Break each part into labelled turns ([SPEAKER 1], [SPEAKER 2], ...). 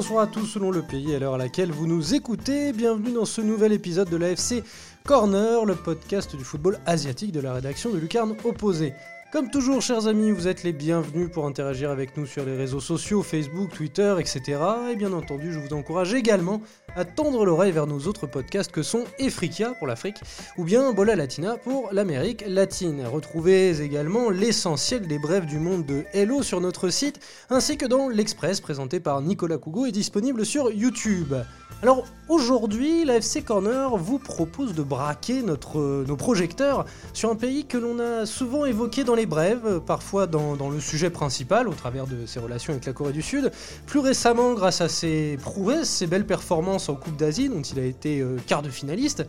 [SPEAKER 1] Bonsoir à tous selon le pays et à l'heure à laquelle vous nous écoutez. Bienvenue dans ce nouvel épisode de l'AFC Corner, le podcast du football asiatique de la rédaction de Lucarne Opposé. Comme toujours, chers amis, vous êtes les bienvenus pour interagir avec nous sur les réseaux sociaux, Facebook, Twitter, etc. Et bien entendu, je vous encourage également à tendre l'oreille vers nos autres podcasts que sont Efrica pour l'Afrique ou bien Bola Latina pour l'Amérique latine. Retrouvez également l'essentiel des brèves du monde de Hello sur notre site ainsi que dans l'Express présenté par Nicolas Cougo et disponible sur YouTube. Alors aujourd'hui, la FC Corner vous propose de braquer notre, nos projecteurs sur un pays que l'on a souvent évoqué dans les brèves, parfois dans, dans, le sujet principal au travers de ses relations avec la Corée du Sud, plus récemment grâce à ses prouesses, ses belles performances en Coupe d'Asie dont il a été euh, quart de finaliste,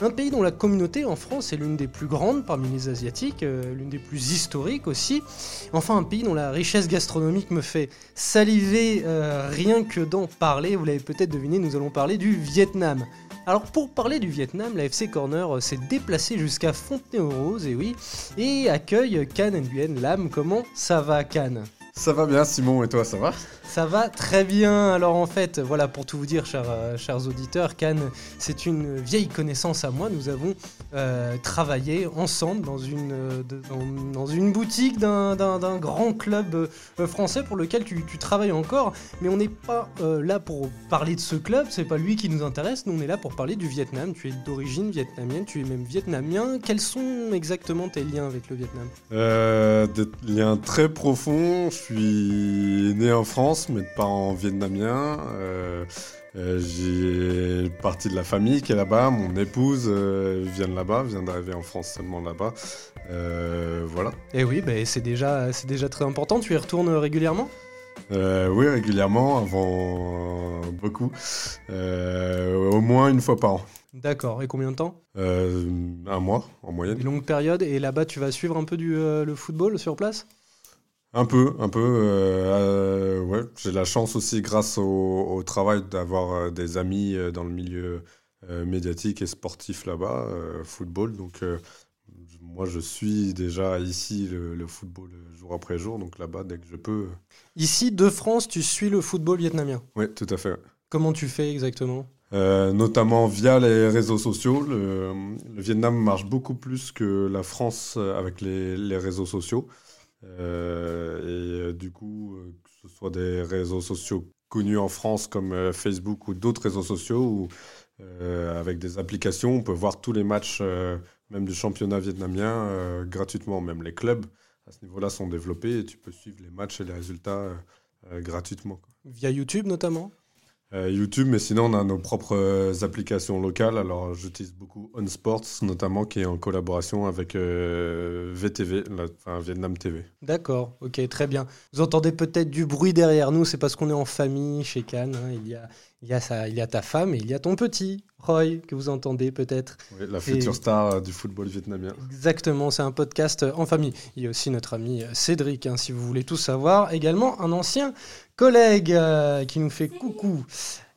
[SPEAKER 1] un pays dont la communauté en France est l'une des plus grandes parmi les Asiatiques, euh, l'une des plus historiques aussi, enfin un pays dont la richesse gastronomique me fait saliver euh, rien que d'en parler, vous l'avez peut-être deviné, nous allons parler du Vietnam. Alors pour parler du Vietnam, la FC Corner s'est déplacée jusqu'à Fontenay-aux-Roses, et oui, et accueille Can Nguyen Lam. Comment ça va Can
[SPEAKER 2] Ça va bien Simon, et toi ça va?
[SPEAKER 1] Ça va très bien. Alors en fait, voilà, pour tout vous dire, chers, euh, auditeurs, Cannes, c'est une vieille connaissance à moi. Nous avons euh, travaillé ensemble dans une, euh, dans, une boutique d'un grand club français pour lequel tu, tu, travailles encore. Mais on n'est pas là pour parler de ce club, c'est pas lui qui nous intéresse. Nous, on est là pour parler du Vietnam. Tu es d'origine vietnamienne, tu es même vietnamien. Quels sont exactement tes liens avec le Vietnam?
[SPEAKER 2] Des liens très profonds. Je suis né en France mes parents vietnamiens. Euh, euh, j'ai partie de la famille qui est là-bas. Mon épouse euh, vient de là-bas, vient d'arriver en France seulement là-bas. Voilà.
[SPEAKER 1] Et oui, bah, c'est déjà, très important. Tu y retournes régulièrement?
[SPEAKER 2] Euh, oui, régulièrement, avant beaucoup. Euh, au moins une fois par an.
[SPEAKER 1] D'accord. Et combien de temps?
[SPEAKER 2] Un mois, en moyenne.
[SPEAKER 1] Une longue période. Et là-bas, tu vas suivre un peu du, le football sur place?
[SPEAKER 2] Un peu, un peu. Euh, ouais, j'ai la chance aussi, grâce au, au travail, d'avoir euh, des amis euh, dans le milieu euh, médiatique et sportif là-bas, euh, football. Donc, euh, moi, je suis déjà ici le, le, football jour après jour. Donc là-bas, dès que je peux.
[SPEAKER 1] Ici, de France, tu suis le football vietnamien?
[SPEAKER 2] Oui, tout à fait.
[SPEAKER 1] Comment tu fais exactement?
[SPEAKER 2] Notamment via les réseaux sociaux. Le, le, Vietnam marche beaucoup plus que la France avec les, les réseaux sociaux. Euh, et euh, du coup, euh, que ce soit des réseaux sociaux connus en France comme Facebook ou d'autres réseaux sociaux, avec des applications, on peut voir tous les matchs, même du championnat vietnamien, gratuitement. Même les clubs à ce niveau-là sont développés et tu peux suivre les matchs et les résultats gratuitement.
[SPEAKER 1] Via YouTube notamment?
[SPEAKER 2] YouTube, mais sinon on a nos propres euh, applications locales. Alors j'utilise beaucoup On Sports, notamment qui est en collaboration avec euh, VTV, la, enfin Vietnam TV.
[SPEAKER 1] D'accord, ok, très bien. Vous entendez peut-être du bruit derrière nous, c'est parce qu'on est en famille chez Cannes. Hein. Il, y a, il, y a il y a ta femme et il y a ton petit. Roy, que vous entendez peut-être.
[SPEAKER 2] Oui, la future et... star du football vietnamien.
[SPEAKER 1] Exactement, c'est un podcast en famille. Il y a aussi notre ami Cédric, hein, si vous voulez tout savoir. Également un ancien collègue euh, qui nous fait coucou.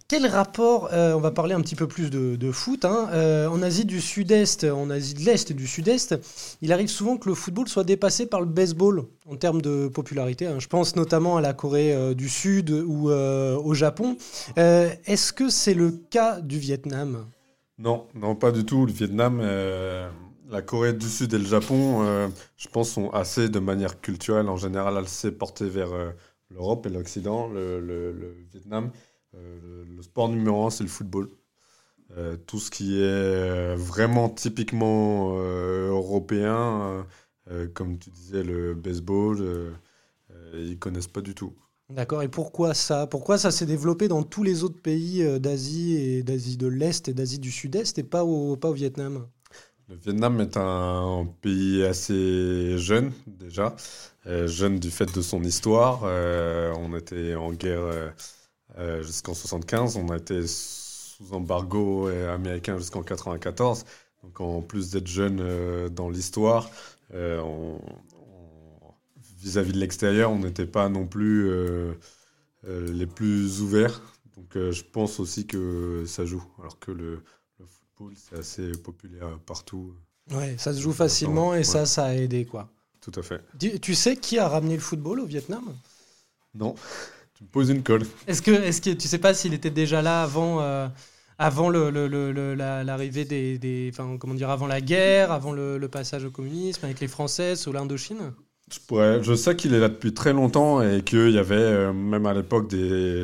[SPEAKER 1] Quel rapport, euh, on va parler un petit peu plus de, foot, hein, euh, en Asie du Sud-Est, en Asie de l'Est du Sud-Est, il arrive souvent que le football soit dépassé par le baseball en termes de popularité. Hein. Je pense notamment à la Corée du Sud ou au Japon. Est-ce que c'est le cas du Vietnam?
[SPEAKER 2] Non, non, pas du tout. Le Vietnam, la Corée du Sud et le Japon, je pense, sont assez, de manière culturelle, en général, assez portés vers l'Europe et l'Occident. Le, Vietnam euh, le sport numéro un, c'est le football. Euh, tout ce qui est vraiment typiquement euh, européen, comme tu disais, le baseball, ils connaissent pas du tout.
[SPEAKER 1] D'accord. Et pourquoi ça? Pourquoi ça s'est développé dans tous les autres pays d'Asie et d'Asie de l'Est et d'Asie du Sud-Est et pas au Vietnam?
[SPEAKER 2] Le Vietnam est un pays assez jeune déjà, euh, jeune du fait de son histoire. Euh, on était en guerre euh, jusqu'en 75. On a été sous embargo américain jusqu'en 94. Donc en plus d'être jeune dans l'histoire, vis-à-vis -vis de l'extérieur, on n'était pas non plus les plus ouverts. Donc je pense aussi que ça joue. Alors que le, c'est assez populaire partout.
[SPEAKER 1] Ouais, ça se joue facilement et ouais. ça, ça a aidé quoi.
[SPEAKER 2] Tout à fait.
[SPEAKER 1] Tu, tu sais qui a ramené le football au Vietnam?
[SPEAKER 2] Non. Tu me poses une colle.
[SPEAKER 1] Est-ce que, est-ce que tu sais pas s'il était déjà là avant, euh, avant le, le- le- le- la- l'arrivée des, des, enfin, comment dire, avant la guerre, avant le, le passage au communisme avec les Français sous l'Indochine?
[SPEAKER 2] Je, pourrais- je sais qu'il est là depuis très longtemps et qu'il y avait euh, même à l'époque des,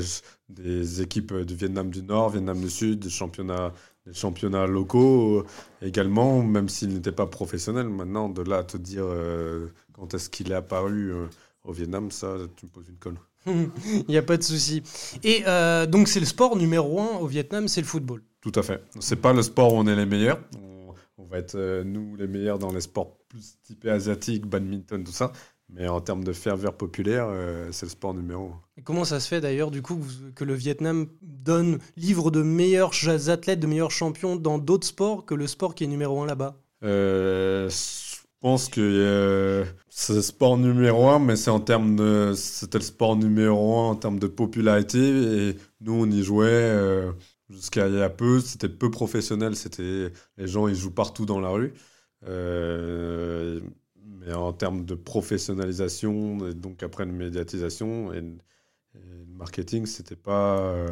[SPEAKER 2] des équipes du Vietnam du Nord, Vietnam du Sud, des championnats, des championnats locaux euh, également, même s'il n'était pas professionnel. Maintenant, de là à te dire euh, quand est-ce qu'il est apparu euh, au Vietnam, ça, tu me poses une colle.
[SPEAKER 1] Il n'y a pas de souci. Et euh, donc c'est le sport numéro un au Vietnam, c'est le football.
[SPEAKER 2] Tout à fait. C'est pas le sport où on est les meilleurs. On, on va être, nous, les meilleurs dans les sports plus typés asiatiques, badminton, tout ça. Mais en termes de ferveur populaire, euh, c'est le sport numéro un.
[SPEAKER 1] Et comment ça se fait d'ailleurs du coup que, le Vietnam donne livre de meilleurs athlètes, de meilleurs champions dans d'autres sports que le sport qui est numéro un là-bas?
[SPEAKER 2] Euh, je pense que euh, c'est le sport numéro un, mais c'est en termes de, c'était le sport numéro un en termes de popularité. Et nous, on y jouait jusqu'à il y a peu. C'était peu professionnel. C'était les gens, ils jouent partout dans la rue. Euh, mais en termes de professionnalisation, et donc après une médiatisation et, et le marketing, c'était pas euh,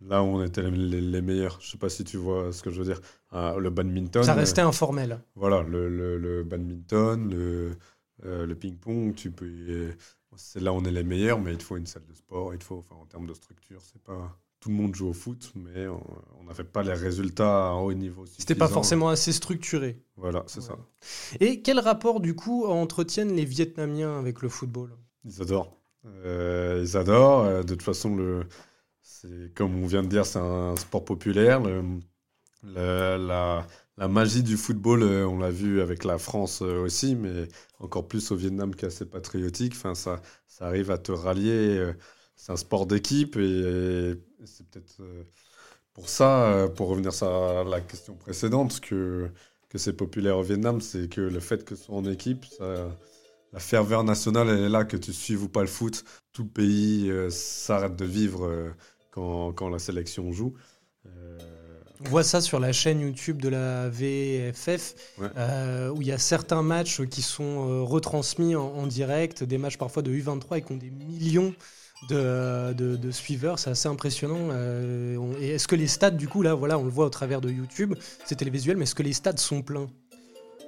[SPEAKER 2] là où on était les, les meilleurs. Je sais pas si tu vois ce que je veux dire. Ah, le badminton.
[SPEAKER 1] Ça restait informel.
[SPEAKER 2] Voilà, le, le, le badminton, le, euh, le ping-pong, tu peux. C'est là où on est les meilleurs, mais il te faut une salle de sport, il te faut, enfin, en termes de structure, c'est pas. Tout le monde joue au foot, mais on on n'avait pas les résultats à haut niveau.
[SPEAKER 1] C'était pas forcément assez structuré.
[SPEAKER 2] Voilà, c'est
[SPEAKER 1] Ouais.
[SPEAKER 2] ça.
[SPEAKER 1] Et quel rapport du coup entretiennent les Vietnamiens avec le football?
[SPEAKER 2] Ils adorent. Euh, ils adorent. Euh, de toute façon, le, comme on vient de dire, c'est un sport populaire. Le- le- la, la magie du football, euh, on l'a vu avec la France euh, aussi, mais encore plus au Vietnam qui est assez patriotique. Enfin, ça, ça arrive à te rallier. C'est un sport d'équipe et, c'est peut-être euh, pour ça, euh, pour revenir à la question précédente, que, que c'est populaire au Vietnam, c'est que le fait que ce soit en équipe, ça, la ferveur nationale, elle est là, que tu suives ou pas le foot. Tout le pays euh, s'arrête de vivre euh, quand, quand la sélection joue. Euh,
[SPEAKER 1] On voit ça sur la chaîne YouTube de la VFF,
[SPEAKER 2] Ouais.
[SPEAKER 1] où il y a certains matchs qui sont retransmis en, en direct, des matchs parfois de U23 et qui ont des millions de, de- suiveurs. C'est assez impressionnant. euh, et est-ce que les stades, du coup, là, voilà, on le voit au travers de YouTube, c'est télévisuel, mais est-ce que les stades sont pleins?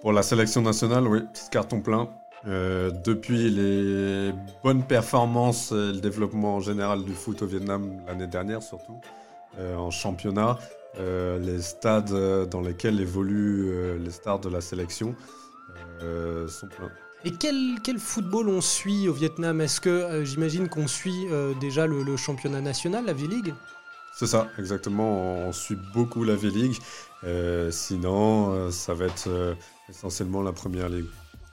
[SPEAKER 2] Pour la sélection nationale, oui, petit carton plein. Euh, depuis les bonnes performances et le développement général du foot au Vietnam l'année dernière surtout, euh, en championnat, les stades dans lesquels évoluent les stars de la sélection sont pleins.
[SPEAKER 1] Et quel, quel football on suit au Vietnam? Est-ce que euh, j'imagine qu'on suit euh, déjà le, le championnat national, la V-League?
[SPEAKER 2] C'est ça, exactement. On suit beaucoup la V-League. Euh, sinon, ça va être essentiellement la première ligue.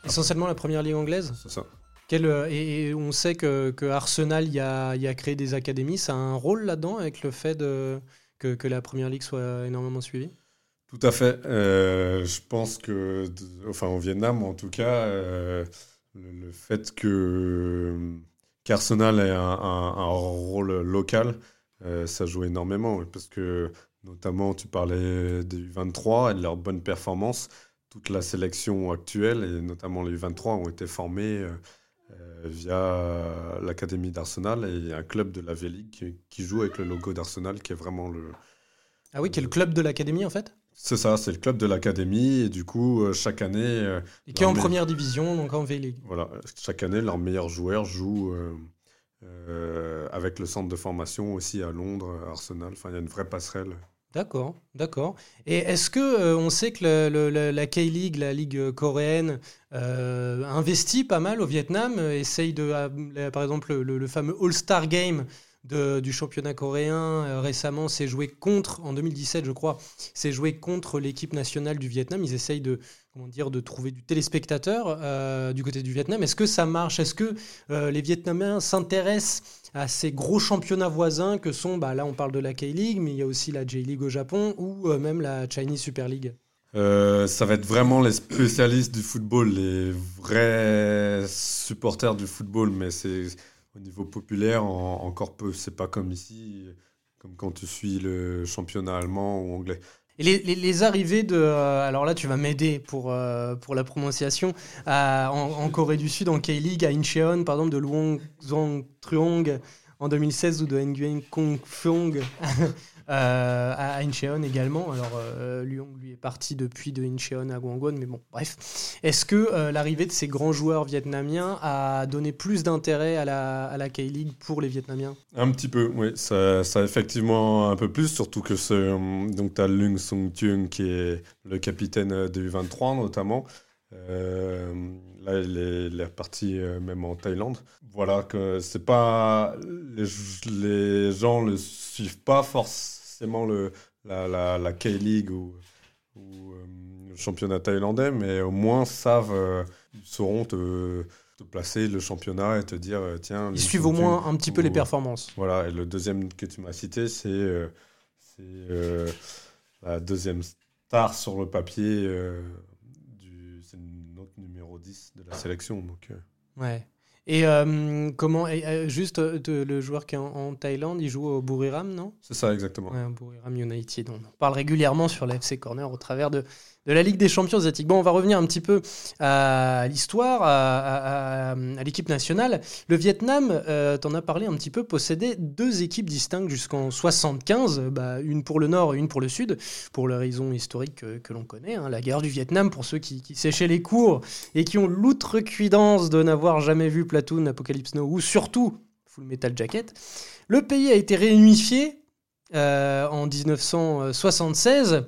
[SPEAKER 1] Essentiellement la première ligue anglaise?
[SPEAKER 2] C'est ça.
[SPEAKER 1] Quel, et, et on sait que, que Arsenal y a, y a créé des académies. Ça a un rôle là-dedans avec le fait de, que, que la première ligue soit énormément suivie?
[SPEAKER 2] Tout à fait. Euh, je pense que, enfin, au Vietnam, en tout cas, euh, le, le fait que euh, qu'Arsenal ait un, rôle local, ça joue énormément. Parce que, notamment, tu parlais des U23 et de leurs bonnes performances. Toute la sélection actuelle, et notamment les U23, ont été formés via l'Académie d'Arsenal et un club de la V-League qui, qui joue avec le logo d'Arsenal, qui est vraiment le,
[SPEAKER 1] Ah oui, quel club de l'académie en fait?
[SPEAKER 2] C'est ça, c'est le club de l'académie et du coup euh, chaque année, euh,
[SPEAKER 1] Et qui est en première division, donc en V-League.
[SPEAKER 2] voilà, chaque année leurs meilleurs joueurs jouent euh, avec le centre de formation aussi à Londres, à Arsenal. Enfin, il y a une vraie passerelle.
[SPEAKER 1] D'accord, d'accord. Et est-ce que euh, on sait que le- le- la, la K-League, la ligue coréenne, euh, investit pas mal au Vietnam, essaye de, ah, par exemple, le, le fameux All-Star Game du championnat coréen euh, récemment s'est joué contre, en 2017 je crois, s'est joué contre l'équipe nationale du Vietnam. Ils essayent de, comment dire, de trouver du téléspectateur euh, du côté du Vietnam. Est-ce que ça marche? Est-ce que euh, les Vietnamiens s'intéressent à ces gros championnats voisins que sont, bah, là on parle de la K-League, mais il y a aussi la J-League au Japon ou même la Chinese Super League?
[SPEAKER 2] Ça va être vraiment les spécialistes du football, les vrais supporters du football, mais c'est au niveau populaire en- encore peu. C'est pas comme ici, comme quand tu suis le championnat allemand ou anglais.
[SPEAKER 1] Les, arrivées de... euh, alors là tu vas m'aider pour, euh, pour la prononciation. en, Corée du Sud, en K-League, à Incheon, par exemple, de Luong Zong Truong en 2016 ou de Nguyen Kong Fong euh, à Incheon également. Alors, euh, Lyon, lui, est parti depuis de Incheon à Gwangwon, mais bon, bref. Est-ce que euh, l'arrivée de ces grands joueurs vietnamiens a donné plus d'intérêt à la, à K-League pour les Vietnamiens?
[SPEAKER 2] Un petit peu, oui. Ça, effectivement un peu plus, surtout que ce, donc tu as Lung Sung Thuong qui est le capitaine du 23 notamment. là, il est, il reparti même en Thaïlande. Voilà, que c'est pas. Les, les gens le suivent pas forcément le, la, la, K-League ou, ou euh, le championnat thaïlandais, mais au moins savent, euh, sauront te, te, placer le championnat et te dire euh, tiens.
[SPEAKER 1] Ils suivent au moins un petit peu les performances.
[SPEAKER 2] Voilà, et le deuxième que tu m'as cité, c'est la deuxième star sur le papier. du, c'est notre numéro 10 de la sélection. Donc,
[SPEAKER 1] ouais. Et euh, comment euh, juste euh, le joueur qui est en, Thaïlande, il joue au Buriram, non?
[SPEAKER 2] C'est ça exactement.
[SPEAKER 1] Ouais, Buriram United. On en parle régulièrement sur la FC Corner au travers de, de la Ligue des Champions asiatiques. Bon, on va revenir un petit peu à l'histoire, à, l'équipe nationale. Le Vietnam, euh, t'en as parlé un petit peu, possédait deux équipes distinctes jusqu'en 75, bah, une pour le Nord et une pour le Sud, pour les raisons historiques que, l'on connaît. Hein. la guerre du Vietnam, pour ceux qui, séchaient les cours et qui ont l'outrecuidance de n'avoir jamais vu Platoon, Apocalypse Now ou surtout Full Metal Jacket. Le pays a été réunifié euh, en 1976,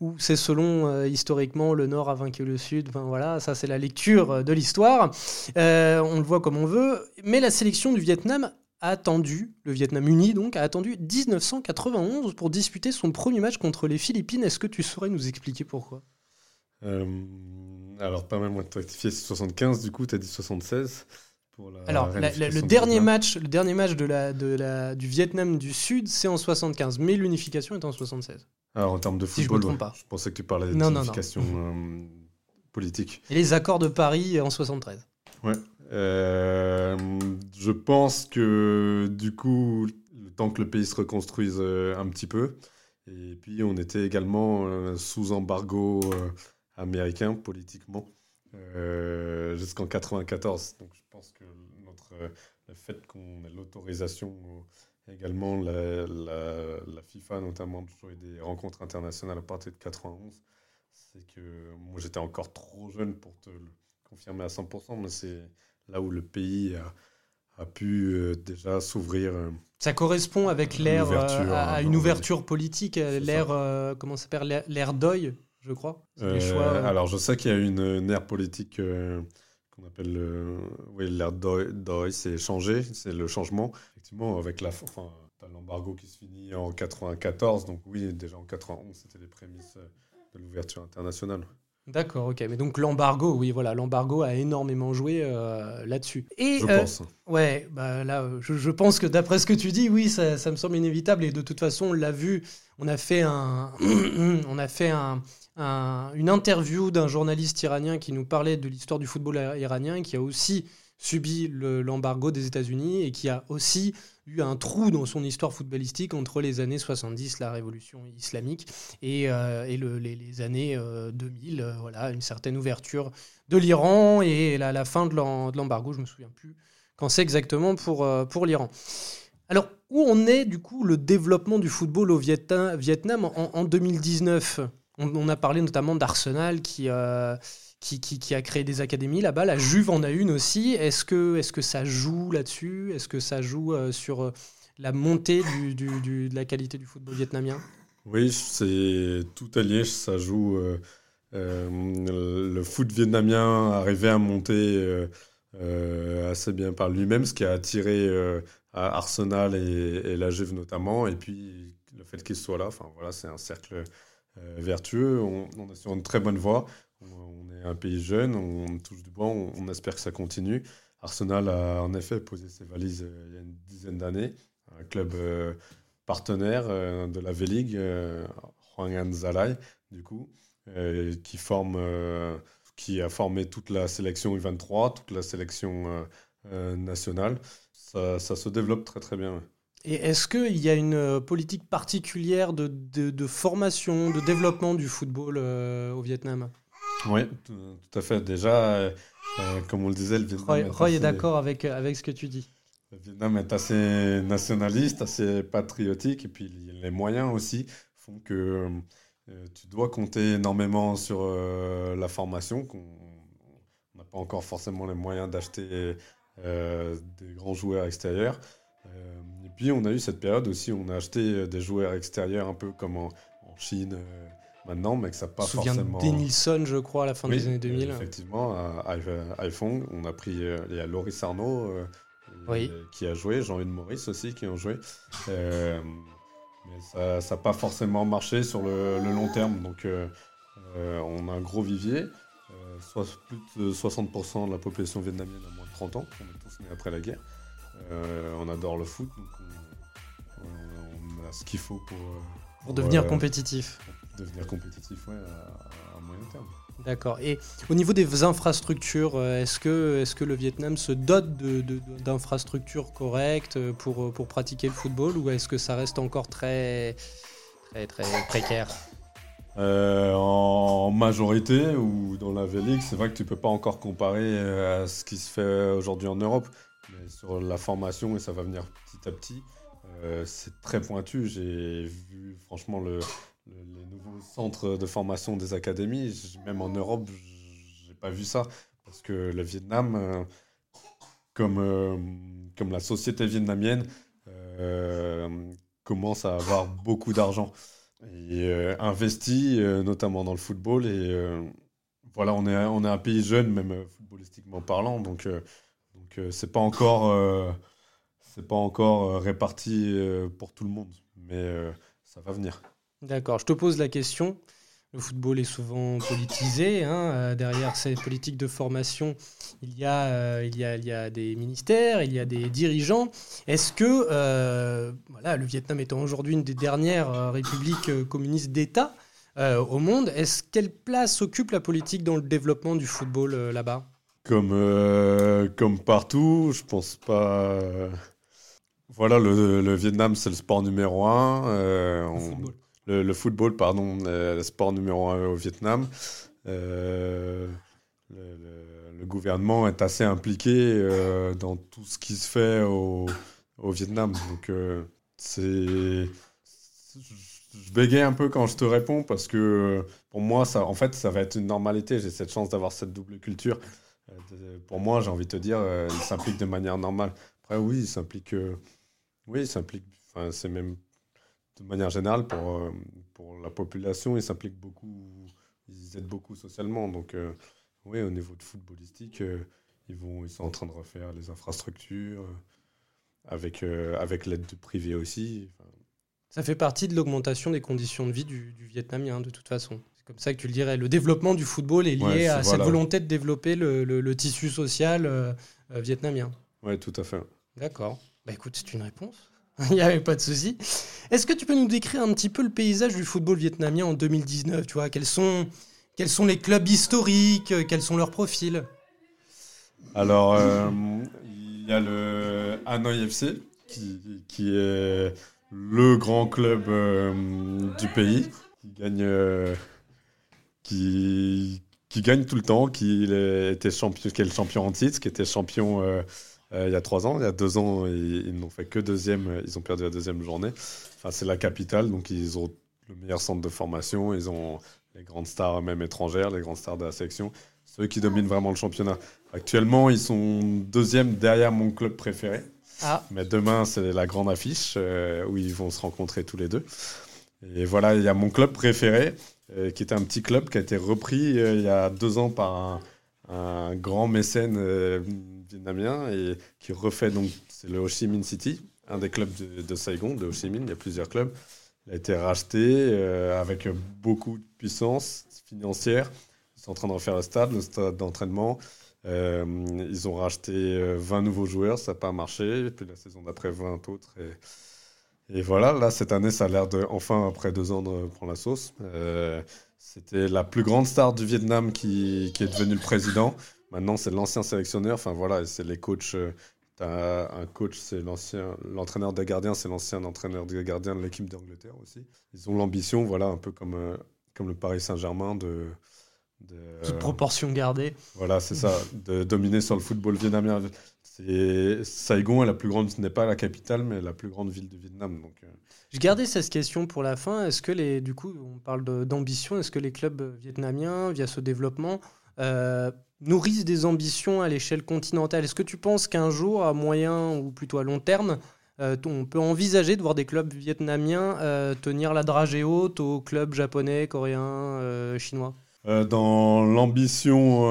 [SPEAKER 1] où c'est selon euh, historiquement le Nord a vaincu le Sud. Enfin voilà, ça c'est la lecture euh, de l'histoire. on le voit comme on veut, mais la sélection du Vietnam a attendu, le Vietnam uni donc, a attendu 1991 pour disputer son premier match contre les Philippines. Est-ce que tu saurais nous expliquer pourquoi?
[SPEAKER 2] Alors, pas mal moins de rectifier, c'est 75, du coup, tu as dit 76.
[SPEAKER 1] Alors, le, dernier match, le dernier match de la, de la, du Vietnam du Sud, c'est en 75, mais l'unification est en 76.
[SPEAKER 2] Alors, en termes de football, je, pas. je pensais que tu parlais d'unification euh, politique.
[SPEAKER 1] Et les accords de Paris en 73.
[SPEAKER 2] Ouais. Euh, je pense que, du coup, le temps que le pays se reconstruise euh, un petit peu, et puis on était également sous embargo américain politiquement. Jusqu'en 94. Donc je pense que notre, le fait qu'on ait l'autorisation, également la, la, FIFA notamment, de jouer des rencontres internationales à partir de 91, c'est que moi j'étais encore trop jeune pour te le confirmer à 100%, mais c'est là où le pays a, a pu euh, déjà s'ouvrir. Euh,
[SPEAKER 1] ça correspond avec l'ère euh, à, une ouverture politique, l'ère comment s'appelle l'ère d'oeil, je crois.
[SPEAKER 2] alors je sais qu'il y a une, une ère politique qu'on appelle le, oui, l'ère d'Oï, c'est changer, c'est le changement. Effectivement, avec la, enfin, l'embargo qui se finit en 94, donc oui, déjà en 91, c'était les prémices de l'ouverture internationale.
[SPEAKER 1] D'accord, ok. Mais donc l'embargo, oui, voilà, l'embargo a énormément joué euh, là-dessus.
[SPEAKER 2] Et, je euh, pense.
[SPEAKER 1] Ouais, bah là, je, je pense que d'après ce que tu dis, oui, ça, ça, me semble inévitable. Et de toute façon, on l'a vu, on a fait un, on a fait un, une interview d'un journaliste iranien qui nous parlait de l'histoire du football iranien, qui a aussi subi l'embargo des États-Unis et qui a aussi eu un trou dans son histoire footballistique entre les années 70, la révolution islamique, et, euh, les, années 2000, euh, euh, voilà, une certaine ouverture de l'Iran et la, fin de l'embargo, je me souviens plus quand c'est exactement pour, pour l'Iran. Alors, où on est du coup le développement du football au Vietnam en 2019 on, a parlé notamment d'Arsenal euh, qui, qui, a créé des académies là-bas. La Juve en a une aussi. Est-ce que, est que ça joue là-dessus? Est-ce que ça joue euh, sur euh, la montée de la qualité du football vietnamien?
[SPEAKER 2] Oui, c'est tout allié. Ça joue. le foot vietnamien arrivait à monter assez bien par lui-même, ce qui a attiré Arsenal et, la Juve notamment. Et puis le fait qu'il soit là, voilà, c'est un cercle vertueux. On, est sur une très bonne voie. On, est un pays jeune, on touche du bois, on, espère que ça continue. Arsenal a en effet posé ses valises euh, il y a une dizaine d'années. Un club euh, partenaire de la V-League, Hwang Zalai, du coup, qui forme qui a formé toute la sélection U23, toute la sélection nationale. Ça, ça, se développe très très bien.
[SPEAKER 1] Et est-ce qu'il y a une euh, politique particulière de, de, formation, de développement du football euh, au Vietnam?
[SPEAKER 2] Oui, tout, à fait. Déjà, euh, comme on le disait, le
[SPEAKER 1] Vietnam. Roy, est d'accord avec, avec ce que tu dis.
[SPEAKER 2] le Vietnam est assez nationaliste, assez patriotique, et puis les moyens aussi font que euh, tu dois compter énormément sur la formation. On n'a pas encore forcément les moyens d'acheter des grands joueurs extérieurs. Et puis on a eu cette période aussi où on a acheté des joueurs extérieurs un peu comme en, Chine maintenant, mais que ça n'a pas forcément.
[SPEAKER 1] Denilson, je crois, à la fin des années 2000.
[SPEAKER 2] Effectivement, à iPhone, on a pris. Il y a Loris Arnaud qui a joué, Jean-Hugues Maurice aussi qui ont joué. Mais ça n'a pas forcément marché sur le, long terme. Donc euh, euh, on a un gros vivier. Euh, soit, plus de 60% de la population vietnamienne a moins de 30 ans. On est tous nés après la guerre. On adore le foot. Donc on, a ce qu'il faut pour,
[SPEAKER 1] pour, devenir compétitif.
[SPEAKER 2] devenir compétitif, ouais, à moyen terme.
[SPEAKER 1] D'accord. Et au niveau des infrastructures, euh, est-ce que, est que le Vietnam se dote d'infrastructures correctes pour, pour pratiquer le football ou est-ce que ça reste encore très, très, très précaire?
[SPEAKER 2] Euh, en majorité ou dans la V-League, c'est vrai que tu peux pas encore comparer euh, à ce qui se fait aujourd'hui en Europe. Sur la formation, et ça va venir petit à petit, c'est très pointu. J'ai vu franchement le, les nouveaux centres de formation des académies. Même en Europe, j'ai pas vu ça. Parce que le Vietnam, euh, comme, euh, comme la société vietnamienne, euh, commence à avoir beaucoup d'argent et investit notamment dans le football. Et voilà, on est, on est un pays jeune, même footballistiquement parlant. Donc, donc c'est pas encore, pas encore réparti pour tout le monde. Mais ça va venir.
[SPEAKER 1] D'accord, je te pose la question. Le football est souvent politisé. Hein. Euh, derrière ces politiques de formation, il y, a, euh, des ministères, il y a des dirigeants. Est-ce que euh, voilà, le Vietnam étant aujourd'hui une des dernières républiques communistes d'État au monde, est-ce quelle place occupe la politique dans le développement du football là-bas?
[SPEAKER 2] Comme, comme partout, je pense pas. Voilà, le, le Vietnam, c'est le sport numéro un. On, le, football, pardon, le sport numéro un au Vietnam. Euh, le, gouvernement est assez impliqué euh, dans tout ce qui se fait au, au Vietnam. Donc, euh, c'est. Je bégaye un peu quand je te réponds parce que pour moi, ça, en fait, ça va être une normalité. J'ai cette chance d'avoir cette double culture. Pour moi, j'ai envie de te dire, il s'implique de manière normale. Après, oui, il s'implique. oui, il s'implique. Enfin, c'est même de manière générale, pour, euh, pour la population, ils s'impliquent beaucoup, ils aident beaucoup socialement. Donc, euh, oui, au niveau de footballistique, euh, ils, vont, ils sont en train de refaire les infrastructures, avec, avec l'aide du privé aussi.
[SPEAKER 1] Ça fait partie de l'augmentation des conditions de vie du, du Vietnamien, de toute façon. Comme ça que tu le dirais. Le développement du football est lié à cette volonté de développer le, le, tissu social vietnamien.
[SPEAKER 2] Oui, tout à fait.
[SPEAKER 1] D'accord. Bah écoute, c'est une réponse. Il n'y avait pas de souci. Est-ce que tu peux nous décrire un petit peu le paysage du football vietnamien en 2019 Tu vois, quels sont, quels sont les clubs historiques Quels sont leurs profils?
[SPEAKER 2] Alors, euh, il y a le Hanoi FC, qui, qui est le grand club euh, du pays, qui gagne, euh, qui, qui gagne tout le temps, qui, était champion, qui est le champion en titre, qui était champion euh, il y a trois ans. Il y a deux ans, ils, n'ont fait que deuxième. Euh, ils ont perdu la deuxième journée. Enfin, c'est la capitale, donc ils ont le meilleur centre de formation. Ils ont les grandes stars, même étrangères, les grandes stars de la section. Ceux qui dominent vraiment le championnat. Actuellement, ils sont deuxième derrière mon club préféré. Ah. Mais demain, c'est la grande affiche euh, où ils vont se rencontrer tous les deux. Et voilà, il y a mon club préféré, qui était un petit club qui a été repris il y a deux ans par un, grand mécène vietnamien et qui refait donc c'est le Ho Chi Minh City, un des clubs de, Saigon, de Ho Chi Minh. Il y a plusieurs clubs. Il a été racheté euh, avec beaucoup de puissance financière. Ils sont en train de refaire le stade, le stade d'entraînement. Euh, ils ont racheté 20 euh, nouveaux joueurs, ça n'a pas marché. Puis la saison d'après, 20 autres. Et, voilà, là, cette année, ça a l'air de, enfin, après deux ans, de prendre la sauce. C'était la plus grande star du Vietnam qui, qui est devenu le président. Maintenant, c'est l'ancien sélectionneur. Enfin, voilà, c'est les coachs. Euh, as un coach, c'est l'ancien, l'entraîneur des gardiens, c'est l'ancien entraîneur des gardiens de l'équipe d'Angleterre aussi. Ils ont l'ambition, voilà, un peu comme, euh, comme le Paris Saint-Germain de.
[SPEAKER 1] de Toute proportion gardée.
[SPEAKER 2] Voilà, c'est ça, de dominer sur le football vietnamien. Saigon est la plus grande, ce n'est pas la capitale, mais la plus grande ville du Vietnam. Donc, euh.
[SPEAKER 1] Je gardais cette question pour la fin. Est-ce que les, du coup, on parle d'ambition, est-ce que les clubs vietnamiens, via ce développement, euh, nourrissent des ambitions à l'échelle continentale? Est-ce que tu penses qu'un jour, à moyen ou plutôt à long terme, euh, on peut envisager de voir des clubs vietnamiens tenir la dragée haute aux clubs japonais, coréens, chinois?
[SPEAKER 2] Dans l'ambition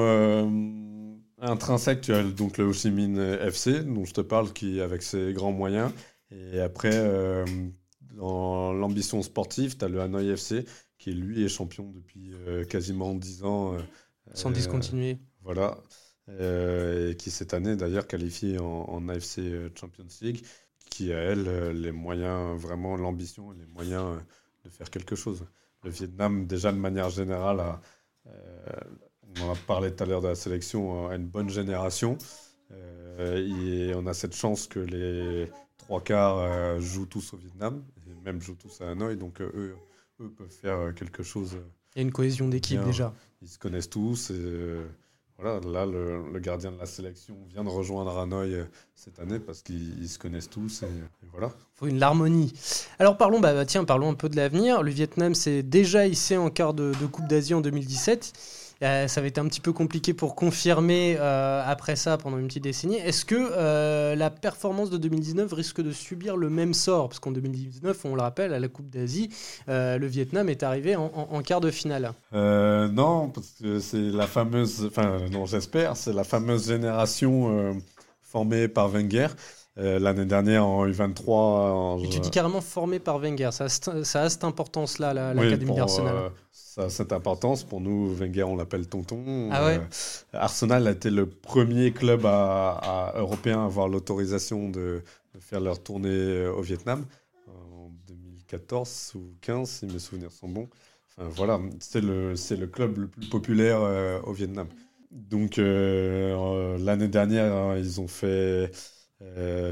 [SPEAKER 2] intrinsèque, tu as donc le Ho Chi Minh FC, dont je te parle, qui avec ses grands moyens. Et après, euh, dans l'ambition sportive, tu as le Hanoi FC, qui lui est champion depuis euh, quasiment 10 ans. Euh,
[SPEAKER 1] Sans discontinuer.
[SPEAKER 2] Voilà. et qui cette année d'ailleurs qualifié en, AFC Champions League, qui a elle les moyens, vraiment l'ambition et les moyens de faire quelque chose. Le Vietnam, déjà de manière générale, a on a parlé tout à l'heure de la sélection, à une bonne génération. Euh, et on a cette chance que les trois quarts euh, jouent tous au Vietnam, et même jouent tous à Hanoï, donc euh, eux, eux peuvent faire quelque chose.
[SPEAKER 1] Il y a une cohésion d'équipe déjà.
[SPEAKER 2] Ils se connaissent tous. Et, voilà, là, le, gardien de la sélection vient de rejoindre Hanoï cette année parce qu'ils se connaissent tous. Et, voilà.
[SPEAKER 1] Il faut une harmonie. Alors parlons, bah, bah, tiens, parlons un peu de l'avenir. Le Vietnam s'est déjà hissé en quart de, de Coupe d'Asie en 2017. Euh, ça avait été un petit peu compliqué pour confirmer euh, après ça pendant une petite décennie. Est-ce que euh, la performance de 2019 risque de subir le même sort? Parce qu'en 2019, on le rappelle, à la Coupe d'Asie, le Vietnam est arrivé en, quart de finale.
[SPEAKER 2] non, parce que c'est la fameuse, enfin non j'espère, c'est la fameuse génération formée par Wenger. L'année dernière en U23.
[SPEAKER 1] tu dis carrément formée par Wenger, ça a, ça a cette importance-là, l'Académie
[SPEAKER 2] oui,
[SPEAKER 1] d'Arsenal
[SPEAKER 2] ça a cette importance. Pour nous, Wenger, on l'appelle tonton.
[SPEAKER 1] Ah ouais. Euh,
[SPEAKER 2] Arsenal a été le premier club à, européen à avoir l'autorisation de, faire leur tournée euh, au Vietnam en 2014 ou 15, si mes souvenirs sont bons. Enfin, voilà, c'est le, le club le plus populaire euh, au Vietnam. Donc l'année dernière, hein, ils ont fait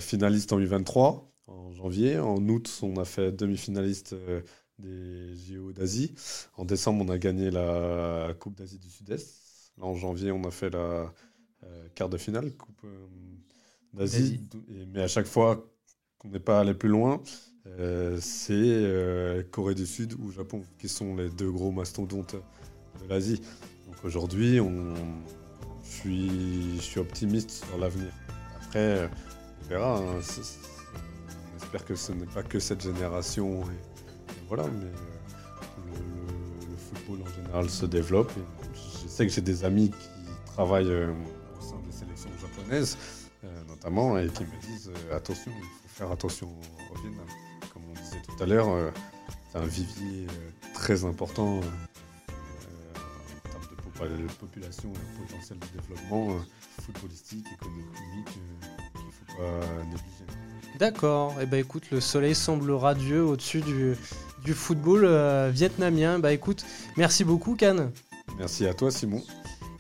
[SPEAKER 2] finaliste en U23 en janvier. En août, on a fait demi-finaliste des JO d'Asie. En décembre, on a gagné la Coupe d'Asie du Sud-Est. Là, en janvier, on a fait la euh, quart de finale Coupe euh, d'Asie. Mais à chaque fois qu'on n'est pas allé plus loin, euh, c'est Corée du Sud ou Japon qui sont les deux gros mastodontes de l'Asie. Donc aujourd'hui, on... je, suis... je suis optimiste sur l'avenir. Après, on verra. Hein. Espère que ce n'est pas que cette génération voilà, mais euh, le, football en général se développe. je sais que j'ai des amis qui travaillent euh, au sein des sélections japonaises, euh, notamment, et qui me disent attention, il faut faire attention au Vietnam. Comme on disait tout à l'heure, c'est un vivier très important population et potentiel de développement footballistique, économique, négliger.
[SPEAKER 1] D'accord. Et eh ben écoute, le soleil semble radieux au-dessus du, du football euh, vietnamien. Bah écoute, merci beaucoup Cannes.
[SPEAKER 2] Merci à toi Simon.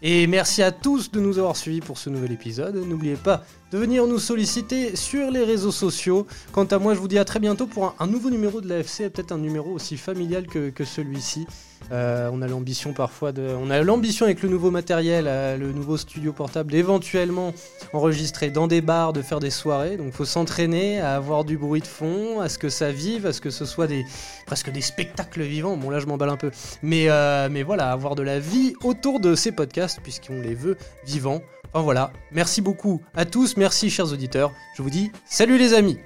[SPEAKER 1] Et merci à tous de nous avoir suivis pour ce nouvel épisode. N'oubliez pas de venir nous solliciter sur les réseaux sociaux. Quant à moi, je vous dis à très bientôt pour un, nouveau numéro de l'AFC, peut-être un numéro aussi familial que celui-ci. Euh, on a l'ambition parfois de, on a l'ambition avec le nouveau matériel, euh, le nouveau studio portable, d'éventuellement enregistrer dans des bars, de faire des soirées. Donc, il faut s'entraîner à avoir du bruit de fond, à ce que ça vive, à ce que ce soit presque des spectacles vivants. Bon, là, je m'emballe un peu, mais euh, mais voilà, avoir de la vie autour de ces podcasts puisqu'on les veut vivants. Enfin voilà, merci beaucoup à tous, merci chers auditeurs. Je vous dis salut les amis.